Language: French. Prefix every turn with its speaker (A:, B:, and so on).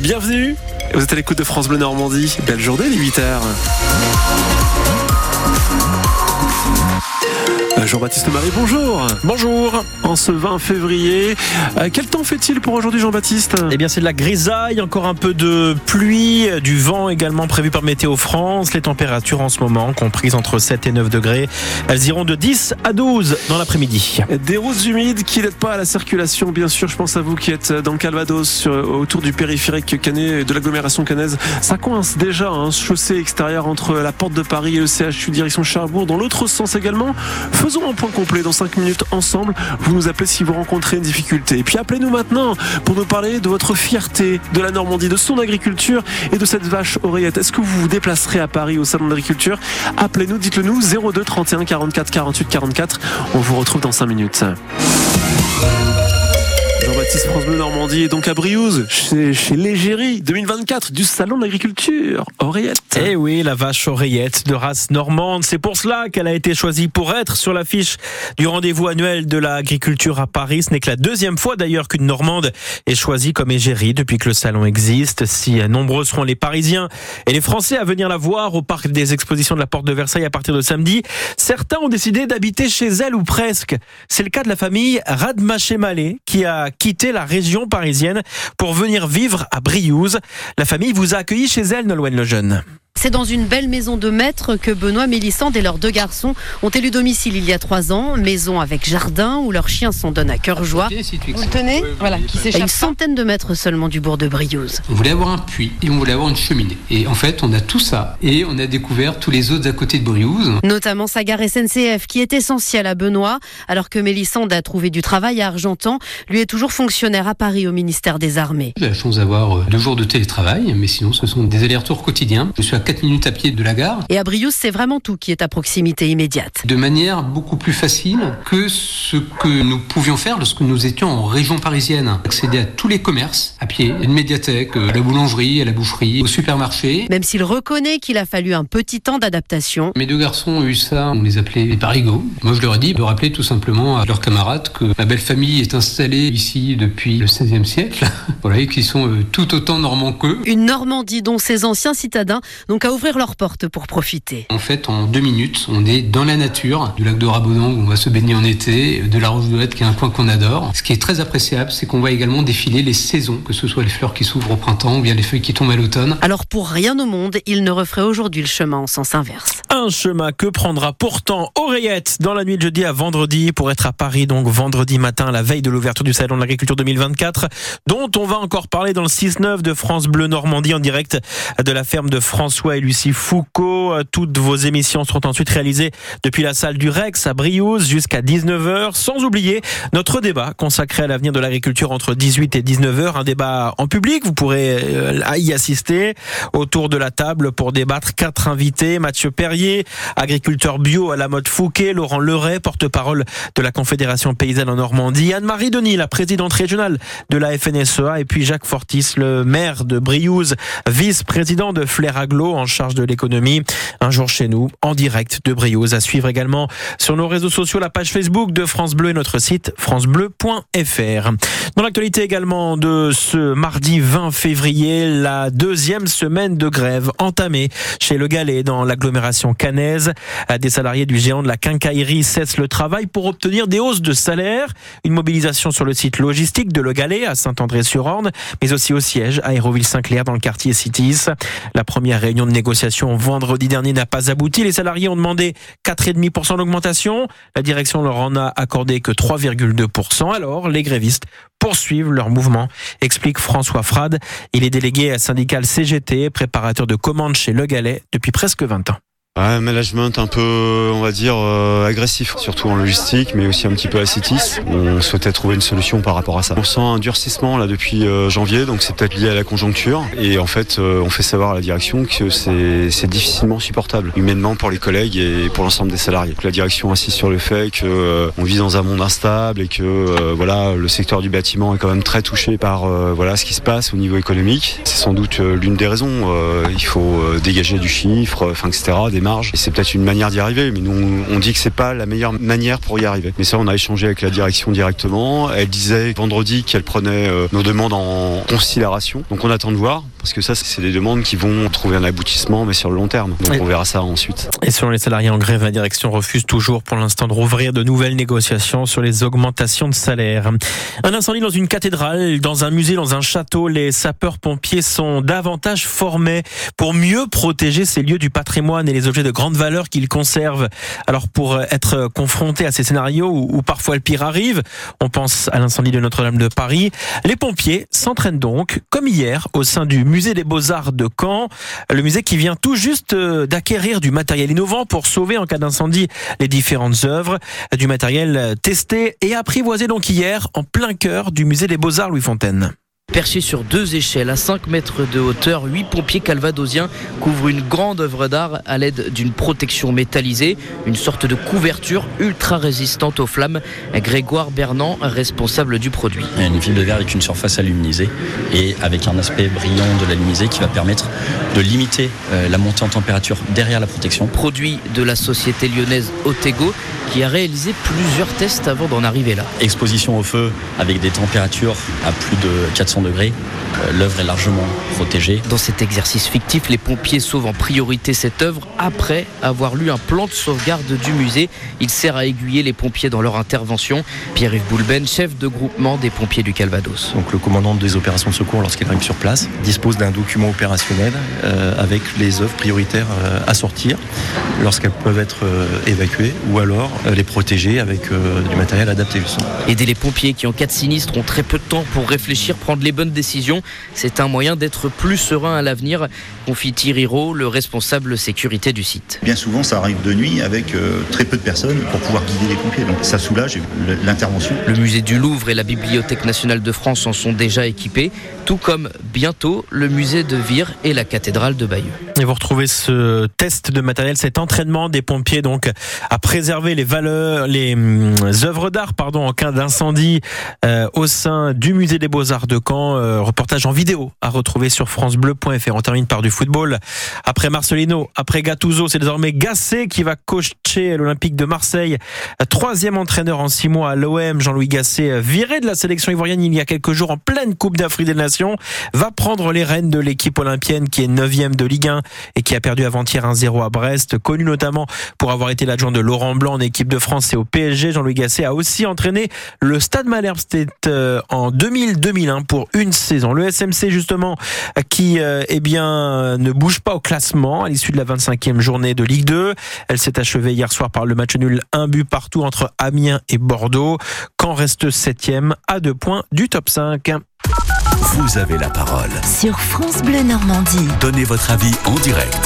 A: Bienvenue, vous êtes à l'écoute de France Bleu Normandie. Belle journée, les 8h. Euh, Jean-Baptiste Marie, bonjour.
B: Bonjour.
A: En ce 20 février, euh, quel temps fait-il pour aujourd'hui, Jean-Baptiste?
B: Eh bien, c'est de la grisaille, encore un peu de pluie, du vent également prévu par Météo France. Les températures en ce moment, comprises entre 7 et 9 degrés, elles iront de 10 à 12 dans l'après-midi.
A: Des routes humides qui n'aident pas à la circulation, bien sûr. Je pense à vous qui êtes dans le Calvados, autour du périphérique canet, de l'agglomération canaise. Ça coince déjà, hein, chaussée extérieure entre la porte de Paris et le CHU direction Cherbourg. Dans l'autre sens également, Faisons un point complet dans 5 minutes ensemble. Vous nous appelez si vous rencontrez une difficulté. Et puis appelez-nous maintenant pour nous parler de votre fierté de la Normandie, de son agriculture et de cette vache oreillette. Est-ce que vous vous déplacerez à Paris au salon d'agriculture? Appelez-nous, dites-le nous 02 31 44 48 44. On vous retrouve dans 5 minutes. Jean-Baptiste France Bleu Normandie est donc à Briouze, chez, chez l'Égérie 2024 du Salon de l'Agriculture. Oreillette.
B: Eh oui, la vache oreillette de race normande. C'est pour cela qu'elle a été choisie pour être sur l'affiche du rendez-vous annuel de l'agriculture à Paris. Ce n'est que la deuxième fois d'ailleurs qu'une Normande est choisie comme égérie depuis que le salon existe. Si nombreux seront les Parisiens et les Français à venir la voir au parc des expositions de la Porte de Versailles à partir de samedi, certains ont décidé d'habiter chez elle ou presque. C'est le cas de la famille Radmaché-Malé qui a quitté la région parisienne pour venir vivre à Briouze. La famille vous a accueilli chez elle, Nolwenn Lejeune.
C: C'est dans une belle maison de maître que Benoît Mélissande et leurs deux garçons ont élu domicile il y a trois ans. Maison avec jardin où leurs chiens s'en donnent à cœur joie. Vous le tenez Voilà, qui s'échappe. À une centaine de mètres seulement du bourg de Briouze.
D: On voulait avoir un puits et on voulait avoir une cheminée. Et en fait, on a tout ça. Et on a découvert tous les autres à côté de Briouze.
C: Notamment sa gare SNCF qui est essentielle à Benoît. Alors que Mélissande a trouvé du travail à Argentan, lui est toujours fonctionnaire à Paris au ministère des Armées.
D: J'ai la chance d'avoir deux jours de télétravail, mais sinon ce sont des allers-retours quotidiens. Je suis à 4 minutes à pied de la gare.
C: Et à Briouze, c'est vraiment tout qui est à proximité immédiate.
D: De manière beaucoup plus facile que ce que nous pouvions faire lorsque nous étions en région parisienne. Accéder à tous les commerces à pied, une médiathèque, euh, la boulangerie, à la boucherie, au supermarché.
C: Même s'il reconnaît qu'il a fallu un petit temps d'adaptation.
D: Mes deux garçons ont eu ça, on les appelait les parigots. Moi, je leur ai dit de rappeler tout simplement à leurs camarades que ma belle famille est installée ici depuis le 16e siècle. voilà, et qu'ils sont euh, tout autant normands qu'eux.
C: Une Normandie dont ces anciens citadins qu'à ouvrir leurs portes pour profiter.
D: En fait, en deux minutes, on est dans la nature, du lac de Rabodan où on va se baigner en été, de la Roche d'Ouette qui est un coin qu'on adore. Ce qui est très appréciable, c'est qu'on voit également défiler les saisons, que ce soit les fleurs qui s'ouvrent au printemps ou bien les feuilles qui tombent à l'automne.
C: Alors pour rien au monde, il ne referait aujourd'hui le chemin en sens inverse.
B: Un chemin que prendra pourtant Oreillette dans la nuit de jeudi à vendredi pour être à Paris, donc vendredi matin, la veille de l'ouverture du Salon de l'Agriculture 2024, dont on va encore parler dans le 6-9 de France Bleu Normandie en direct de la ferme de François et Lucie Foucault. Toutes vos émissions seront ensuite réalisées depuis la salle du Rex à Briouze jusqu'à 19h, sans oublier notre débat consacré à l'avenir de l'agriculture entre 18 et 19h, un débat en public, vous pourrez euh, y assister. Autour de la table pour débattre quatre invités, Mathieu Perrier, agriculteur bio à la mode Fouquet, Laurent Leray, porte-parole de la Confédération paysanne en Normandie, Anne-Marie Denis, la présidente régionale de la FNSEA et puis Jacques Fortis, le maire de Briouze, vice-président de Flair Aglo en charge de l'économie. Un jour chez nous, en direct de Briouze. À suivre également sur nos réseaux sociaux, la page Facebook de France Bleu et notre site francebleu.fr. Dans l'actualité également de ce mardi 20 février, la deuxième semaine de grève entamée chez Le Galet dans l'agglomération canaise. Des salariés du géant de la quincaillerie cessent le travail pour obtenir des hausses de salaire. Une mobilisation sur le site logistique de Le Galet à Saint-André-sur-Orne, mais aussi au siège à Aéroville-Saint-Clair dans le quartier Citis. La première réunion de négociation vendredi dernier n'a pas abouti. Les salariés ont demandé 4,5% d'augmentation. La direction leur en a accordé que 3,2%. Alors, les grévistes poursuivent leur mouvement, explique François Frade. Il est délégué à syndical CGT, préparateur de commandes chez Le Galet depuis presque 20 ans.
E: Un management un peu, on va dire, euh, agressif, surtout en logistique, mais aussi un petit peu à. On souhaitait trouver une solution par rapport à ça. On sent un durcissement là depuis euh, janvier, donc c'est peut-être lié à la conjoncture. Et en fait, euh, on fait savoir à la direction que c'est difficilement supportable, humainement pour les collègues et pour l'ensemble des salariés. la direction insiste sur le fait qu'on vit dans un monde instable et que voilà, le secteur du bâtiment est quand même très touché par voilà ce qui se passe au niveau économique. C'est sans doute l'une des raisons. il faut dégager du chiffre, enfin etc. Et c'est peut-être une manière d'y arriver, mais nous, on dit que c'est pas la meilleure manière pour y arriver. Mais ça, on a échangé avec la direction directement. Elle disait vendredi qu'elle prenait euh, nos demandes en considération. Donc on attend de voir, parce que ça, c'est des demandes qui vont trouver un aboutissement, mais sur le long terme. Donc on verra ça ensuite.
B: Et selon les salariés en grève, la direction refuse toujours pour l'instant de rouvrir de nouvelles négociations sur les augmentations de salaire. Un incendie dans une cathédrale, dans un musée, dans un château, les sapeurs-pompiers sont davantage formés pour mieux protéger ces lieux du patrimoine et les objets de grande valeur qu'ils conservent. Alors pour être confrontés à ces scénarios où, parfois le pire arrive, on pense à l'incendie de Notre-Dame de Paris, les pompiers s'entraînent donc, comme hier, au sein du musée des Beaux-Arts de Caen, le musée qui vient tout juste euh, d'acquérir du matériel innovant pour sauver en cas d'incendie les différentes œuvres, du matériel testé et apprivoisé donc hier en plein cœur du musée des Beaux-Arts Louis Fontaine.
F: Perchés sur deux échelles à 5 mètres de hauteur, huit pompiers calvadosiens couvrent une grande œuvre d'art à l'aide d'une protection métallisée, une sorte de couverture ultra résistante aux flammes. Grégoire Bernand, responsable du produit.
G: Une fibre de verre avec une surface aluminisée et avec un aspect brillant de l'aluminisé qui va permettre de limiter euh, la montée en température derrière la protection.
F: Produit de la société lyonnaise Otego qui a réalisé plusieurs tests avant d'en arriver là.
G: Exposition au feu avec des températures à plus de 400 degrés. Euh, l'œuvre est largement protégée.
F: Dans cet exercice fictif, les pompiers sauvent en priorité cette œuvre après avoir lu un plan de sauvegarde du musée. Il sert à aiguiller les pompiers dans leur intervention. Pierre-Yves Boulben, chef de groupement des pompiers du Calvados.
H: Donc le commandant des opérations de secours, lorsqu'il arrive sur place, dispose d'un document opérationnel euh, avec les œuvres prioritaires euh, à sortir lorsqu'elles peuvent être évacuées ou alors les protéger avec du matériel adapté.
F: Aider les pompiers qui en cas de sinistre ont très peu de temps pour réfléchir, prendre les bonnes décisions. C'est un moyen d'être plus serein à l'avenir, confie Thierry Rowe, le responsable sécurité du site.
I: Bien souvent, ça arrive de nuit avec euh, très peu de personnes pour pouvoir guider les pompiers. Donc ça soulage l'intervention.
F: Le musée du Louvre et la Bibliothèque nationale de France en sont déjà équipés, tout comme bientôt le musée de Vire et la cathédrale de Bayeux.
B: Et vous retrouvez ce test de matériel, cet entraînement des pompiers donc à préserver les valeurs, les hum, œuvres d'art pardon en cas d'incendie euh, au sein du musée des Beaux-Arts de Caen. Euh, reportage en vidéo à retrouver sur francebleu.fr. On termine par du football. Après Marcelino, après Gattuso, c'est désormais Gasset qui va coacher l'Olympique de Marseille. Troisième entraîneur en six mois à l'OM, Jean-Louis Gasset, viré de la sélection ivoirienne il y a quelques jours en pleine Coupe d'Afrique des Nations, va prendre les rênes de l'équipe olympienne qui est neuvième de Ligue 1 et qui a perdu avant-hier 1-0 à Brest, connu notamment pour avoir été l'adjoint de Laurent Blanc en équipe de France et au PSG. Jean-Louis Gasset a aussi entraîné le Stade Malherbe, euh, en 2000-2001 pour une saison. Le SMC justement qui euh, eh bien ne bouge pas au classement à l'issue de la 25e journée de Ligue 2. Elle s'est achevée hier soir par le match nul un but partout entre Amiens et Bordeaux. Quand reste 7e à deux points du top 5.
J: Vous avez la parole.
K: Sur France Bleu Normandie.
J: Donnez votre avis en direct.